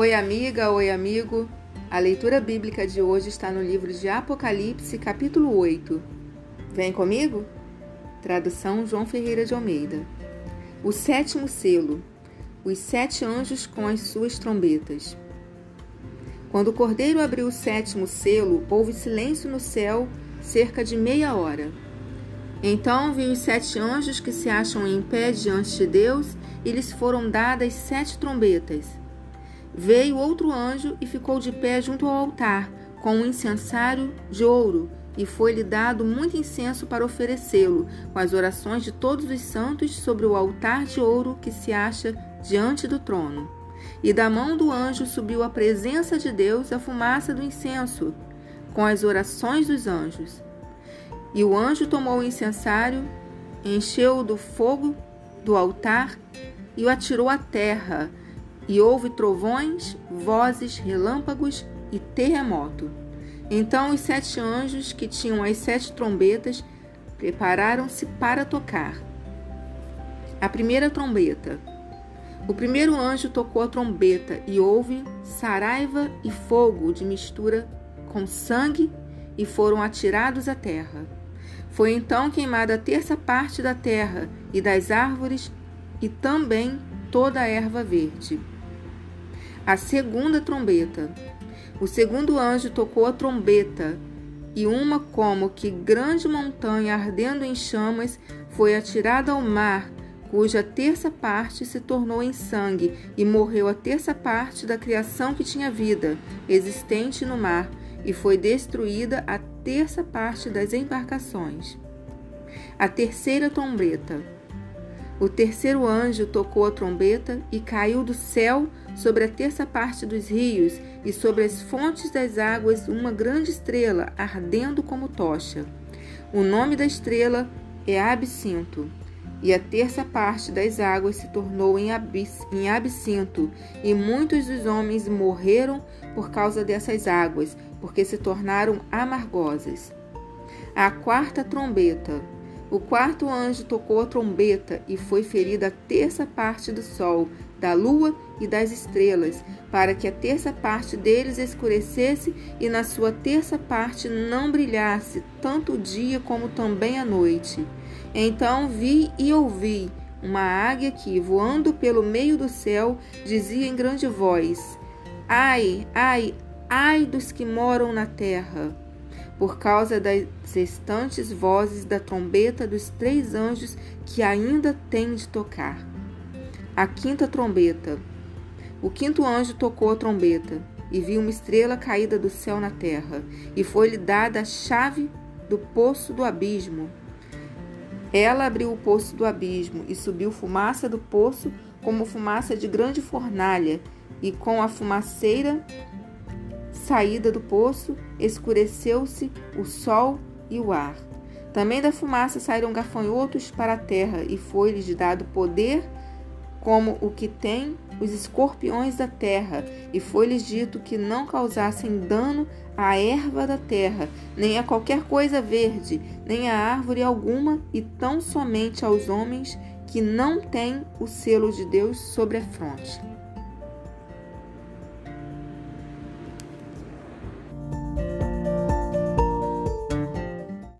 Oi, amiga, oi, amigo. A leitura bíblica de hoje está no livro de Apocalipse, capítulo 8. Vem comigo? Tradução João Ferreira de Almeida. O sétimo selo. Os sete anjos com as suas trombetas. Quando o cordeiro abriu o sétimo selo, houve silêncio no céu cerca de meia hora. Então vi os sete anjos que se acham em pé diante de Deus e lhes foram dadas sete trombetas. Veio outro anjo e ficou de pé junto ao altar, com um incensário de ouro, e foi-lhe dado muito incenso para oferecê-lo, com as orações de todos os santos sobre o altar de ouro que se acha diante do trono. E da mão do anjo subiu à presença de Deus a fumaça do incenso, com as orações dos anjos. E o anjo tomou o incensário, encheu-o do fogo do altar e o atirou à terra e houve trovões, vozes, relâmpagos e terremoto. Então os sete anjos que tinham as sete trombetas prepararam-se para tocar. A primeira trombeta. O primeiro anjo tocou a trombeta e houve saraiva e fogo de mistura com sangue e foram atirados à terra. Foi então queimada a terça parte da terra e das árvores e também toda a erva verde a segunda trombeta. O segundo anjo tocou a trombeta, e uma como que grande montanha ardendo em chamas foi atirada ao mar, cuja terça parte se tornou em sangue, e morreu a terça parte da criação que tinha vida, existente no mar, e foi destruída a terça parte das embarcações. A terceira trombeta. O terceiro anjo tocou a trombeta e caiu do céu sobre a terça parte dos rios e sobre as fontes das águas uma grande estrela ardendo como tocha. O nome da estrela é Absinto. E a terça parte das águas se tornou em, abis, em absinto, e muitos dos homens morreram por causa dessas águas, porque se tornaram amargosas. A quarta trombeta. O quarto anjo tocou a trombeta e foi ferida a terça parte do sol, da lua e das estrelas, para que a terça parte deles escurecesse e na sua terça parte não brilhasse tanto o dia como também a noite. Então vi e ouvi uma águia que, voando pelo meio do céu, dizia em grande voz: Ai, ai, ai dos que moram na terra! por causa das restantes vozes da trombeta dos três anjos que ainda têm de tocar. A quinta trombeta. O quinto anjo tocou a trombeta, e viu uma estrela caída do céu na terra, e foi-lhe dada a chave do poço do abismo. Ela abriu o poço do abismo, e subiu fumaça do poço como fumaça de grande fornalha, e com a fumaceira saída do poço, escureceu-se o sol e o ar. Também da fumaça saíram gafanhotos para a terra, e foi-lhes dado poder como o que tem os escorpiões da terra, e foi-lhes dito que não causassem dano à erva da terra, nem a qualquer coisa verde, nem a árvore alguma, e tão somente aos homens que não têm o selo de Deus sobre a fronte.